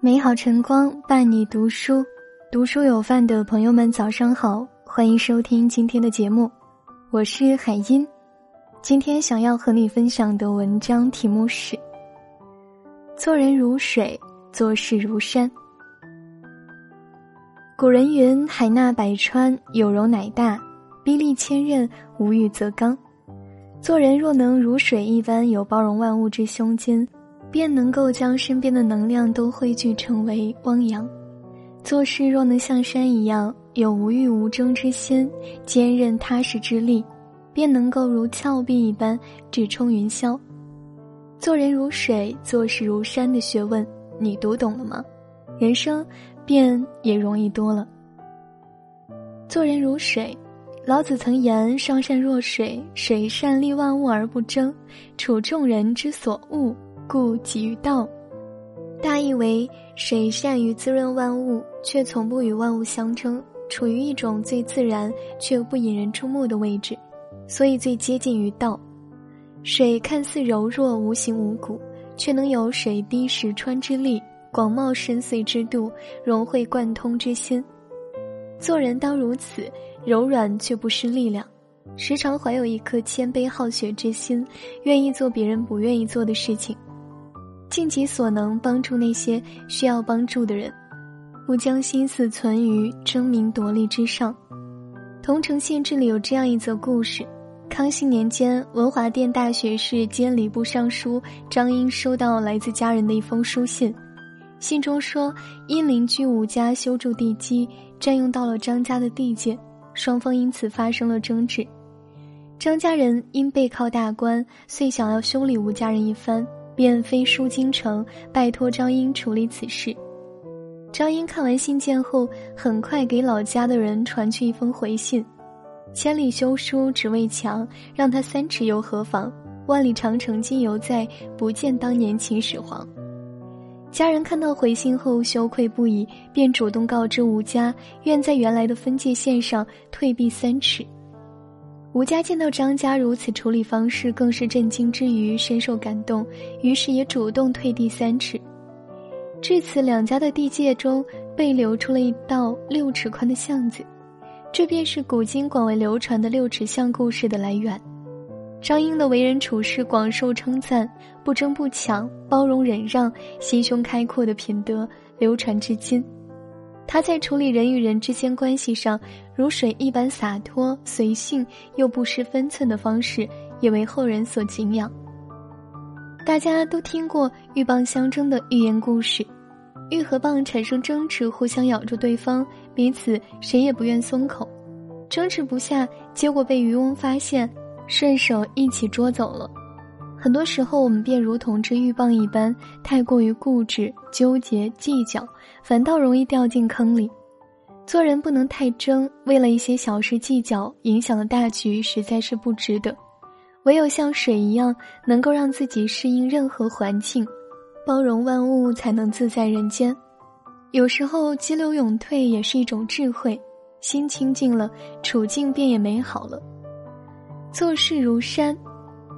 美好晨光伴你读书，读书有范的朋友们早上好，欢迎收听今天的节目，我是海音。今天想要和你分享的文章题目是：做人如水，做事如山。古人云：“海纳百川，有容乃大；壁立千仞，无欲则刚。”做人若能如水一般有包容万物之胸襟。便能够将身边的能量都汇聚成为汪洋，做事若能像山一样有无欲无争之心，坚韧踏实之力，便能够如峭壁一般直冲云霄。做人如水，做事如山的学问，你读懂了吗？人生便也容易多了。做人如水，老子曾言：“上善若水，水善利万物而不争，处众人之所恶。”故几于道，大意为水善于滋润万物，却从不与万物相争，处于一种最自然却又不引人注目的位置，所以最接近于道。水看似柔弱无形无骨，却能有水滴石穿之力，广袤深邃之度，融会贯通之心。做人当如此，柔软却不失力量，时常怀有一颗谦卑好学之心，愿意做别人不愿意做的事情。尽己所能帮助那些需要帮助的人，不将心思存于争名夺利之上。桐城县志里有这样一则故事：康熙年间，文华殿大学士兼礼部尚书张英收到来自家人的一封书信，信中说，因邻居吴家修筑地基，占用到了张家的地界，双方因此发生了争执。张家人因背靠大官，遂想要修理吴家人一番。便飞书京城，拜托张英处理此事。张英看完信件后，很快给老家的人传去一封回信：“千里修书只为墙，让他三尺又何妨？万里长城今犹在，不见当年秦始皇。”家人看到回信后羞愧不已，便主动告知吴家，愿在原来的分界线上退避三尺。吴家见到张家如此处理方式，更是震惊之余深受感动，于是也主动退地三尺。至此，两家的地界中被留出了一道六尺宽的巷子，这便是古今广为流传的六尺巷故事的来源。张英的为人处事广受称赞，不争不抢，包容忍让，心胸开阔的品德流传至今。他在处理人与人之间关系上，如水一般洒脱随性又不失分寸的方式，也为后人所敬仰。大家都听过鹬蚌相争的寓言故事，鹬和蚌产生争执，互相咬住对方，彼此谁也不愿松口，争执不下，结果被渔翁发现，顺手一起捉走了。很多时候，我们便如同这鹬蚌一般，太过于固执、纠结、计较，反倒容易掉进坑里。做人不能太争，为了一些小事计较，影响了大局，实在是不值得。唯有像水一样，能够让自己适应任何环境，包容万物，才能自在人间。有时候激流勇退也是一种智慧，心清静了，处境便也美好了。做事如山。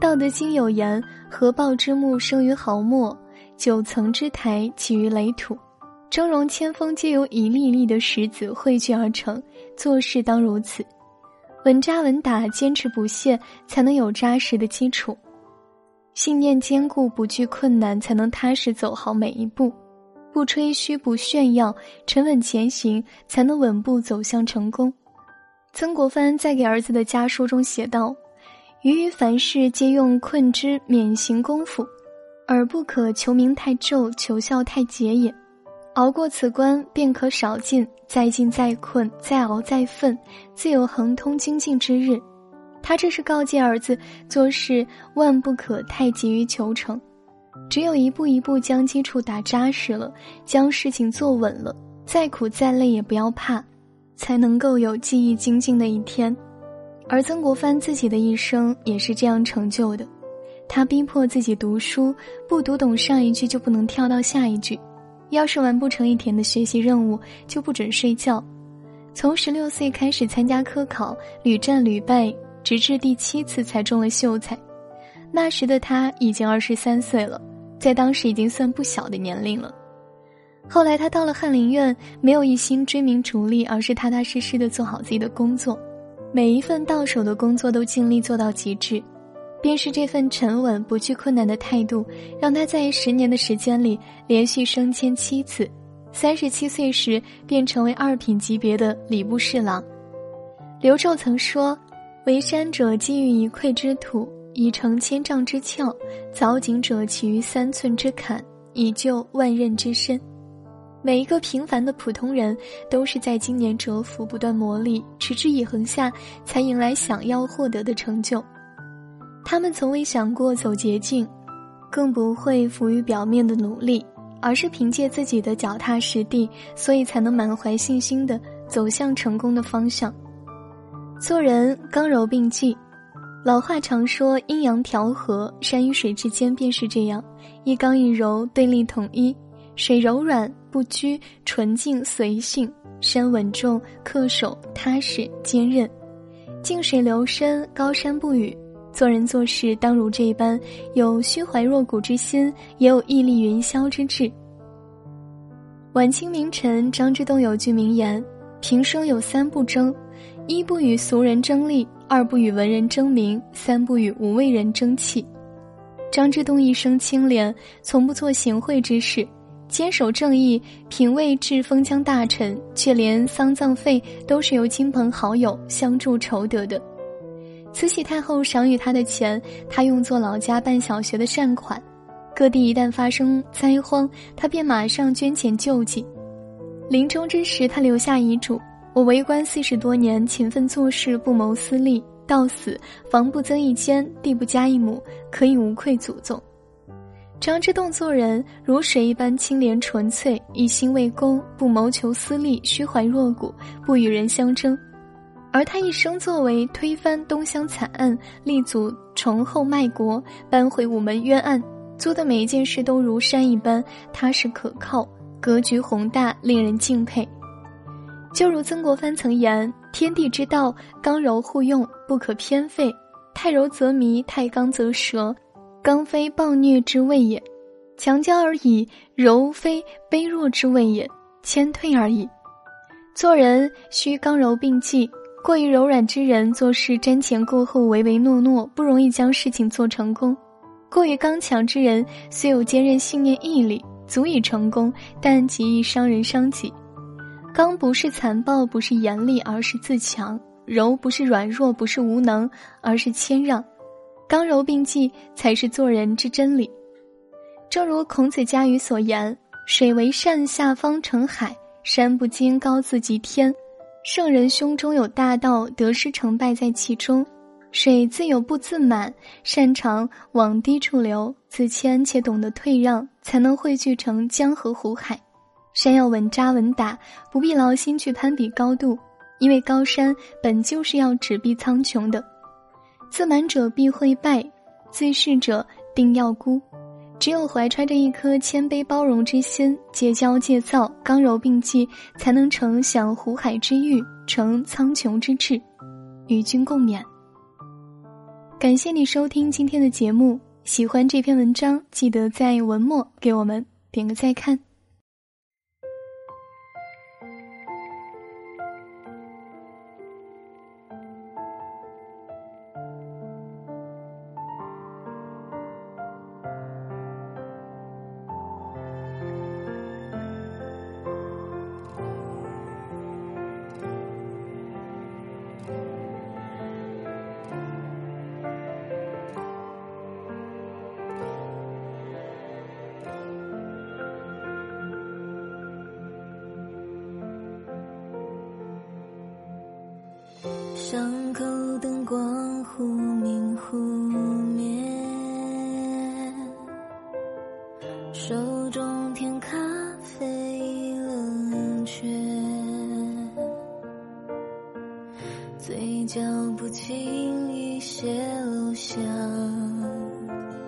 道德经有言：“合抱之木，生于毫末；九层之台，起于垒土。峥嵘千峰，皆由一粒粒的石子汇聚而成。做事当如此，稳扎稳打，坚持不懈，才能有扎实的基础；信念坚固，不惧困难，才能踏实走好每一步；不吹嘘，不炫耀，沉稳前行，才能稳步走向成功。”曾国藩在给儿子的家书中写道。余于凡事皆用困之免行功夫，而不可求名太骤，求效太节也。熬过此关，便可少进；再进再困，再熬再奋，自有亨通精进之日。他这是告诫儿子做事万不可太急于求成，只有一步一步将基础打扎实了，将事情做稳了，再苦再累也不要怕，才能够有技艺精进的一天。而曾国藩自己的一生也是这样成就的，他逼迫自己读书，不读懂上一句就不能跳到下一句，要是完不成一天的学习任务就不准睡觉。从十六岁开始参加科考，屡战屡败，直至第七次才中了秀才。那时的他已经二十三岁了，在当时已经算不小的年龄了。后来他到了翰林院，没有一心追名逐利，而是踏踏实实的做好自己的工作，每一份到手的工作都尽力做到极致。便是这份沉稳、不惧困难的态度，让他在十年的时间里连续升迁七次。三十七岁时便成为二品级别的礼部侍郎。刘昼曾说：“为山者积于一篑之土，以成千丈之峭；凿井者起于三寸之坎，以就万仞之深。”每一个平凡的普通人，都是在今年蛰伏、不断磨砺、持之以恒下，才迎来想要获得的成就。他们从未想过走捷径，更不会浮于表面的努力。而是凭借自己的脚踏实地，所以才能满怀信心的走向成功的方向。做人刚柔并济，老话常说阴阳调和，山与水之间便是这样，一刚一柔，对立统一。水柔软不拘，纯净随性；山稳重恪守，踏实坚韧。静水流深，高山不语。做人做事当如这般，有虚怀若谷之心，也有屹立云霄之志。晚清名臣张之洞有句名言：“平生有三不争，一不与俗人争利，二不与文人争名，三不与无畏人争气。”张之洞一生清廉，从不做行贿之事，坚守正义，品位至封疆大臣，却连丧葬费都是由亲朋好友相助筹得的。慈禧太后赏与他的钱，他用作老家办小学的善款；各地一旦发生灾荒，他便马上捐钱救济。临终之时，他留下遗嘱：“我为官四十多年，勤奋做事，不谋私利，到死房不增一间，地不加一亩，可以无愧祖宗。”张之洞做人如水一般清廉纯粹，一心为公，不谋求私利，虚怀若谷，不与人相争。而他一生作为推翻东乡惨案，立足崇厚卖国，扳回午门冤案，做的每一件事都如山一般踏实可靠，格局宏大，令人敬佩。就如曾国藩曾言：“天地之道，刚柔互用，不可偏废。太柔则迷，太刚则折。刚非暴虐之谓也，强交而已；柔非卑弱之谓也，谦退而已。做人需刚柔并济。”过于柔软之人做事瞻前顾后、唯唯诺诺，不容易将事情做成功；过于刚强之人虽有坚韧信念、毅力，足以成功，但极易伤人伤己。刚不是残暴，不是严厉，而是自强；柔不是软弱，不是无能，而是谦让。刚柔并济才是做人之真理。正如孔子家语所言：“水为善，下方成海；山不惊，高自及天。”圣人胸中有大道，得失成败在其中。水自有不自满，擅长往低处流，自谦且懂得退让，才能汇聚成江河湖海。山要稳扎稳打，不必劳心去攀比高度，因为高山本就是要直逼苍穹的。自满者必会败，自恃者定要孤。只有怀揣着一颗谦卑包容之心，戒骄戒躁，刚柔并济，才能成享湖海之欲，成苍穹之志，与君共勉。感谢你收听今天的节目，喜欢这篇文章，记得在文末给我们点个再看。嘴角不经意泄露想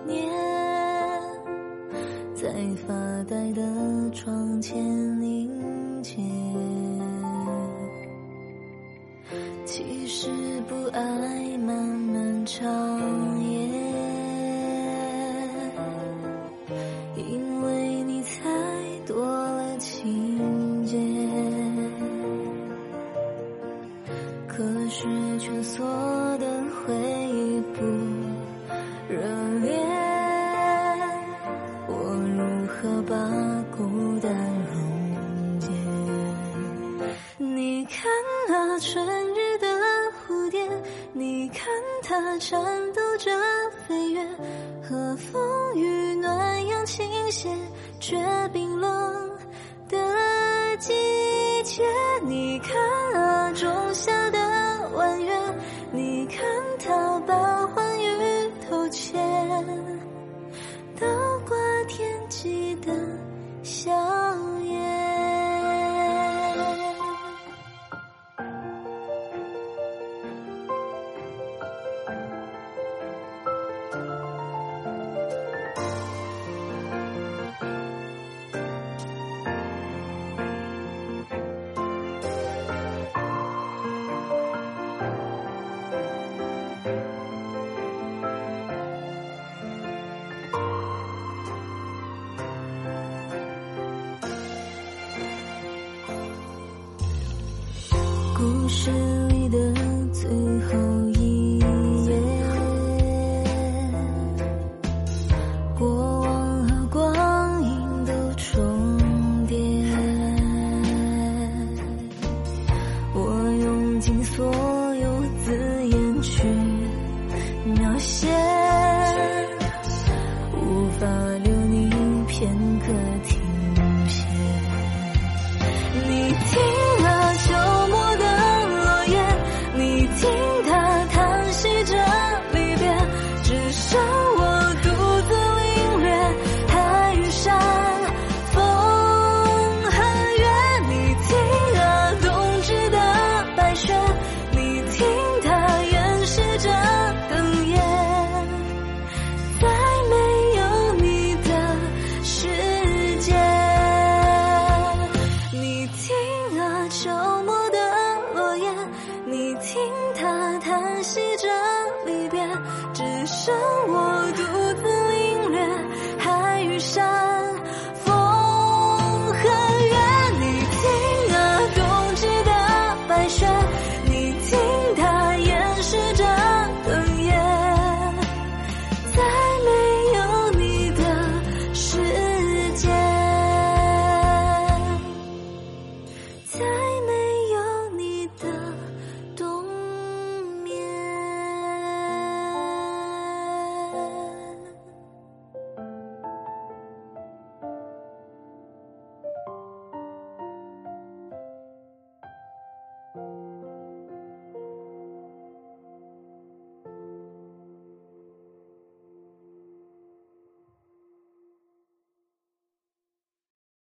念，在发呆的窗前它颤抖着飞跃，和风与暖阳倾斜，却冰冷的季节。你看啊，仲夏的弯月，你看它把故事里的最后一页，过往和光阴都重叠。我用尽所有字眼去描写，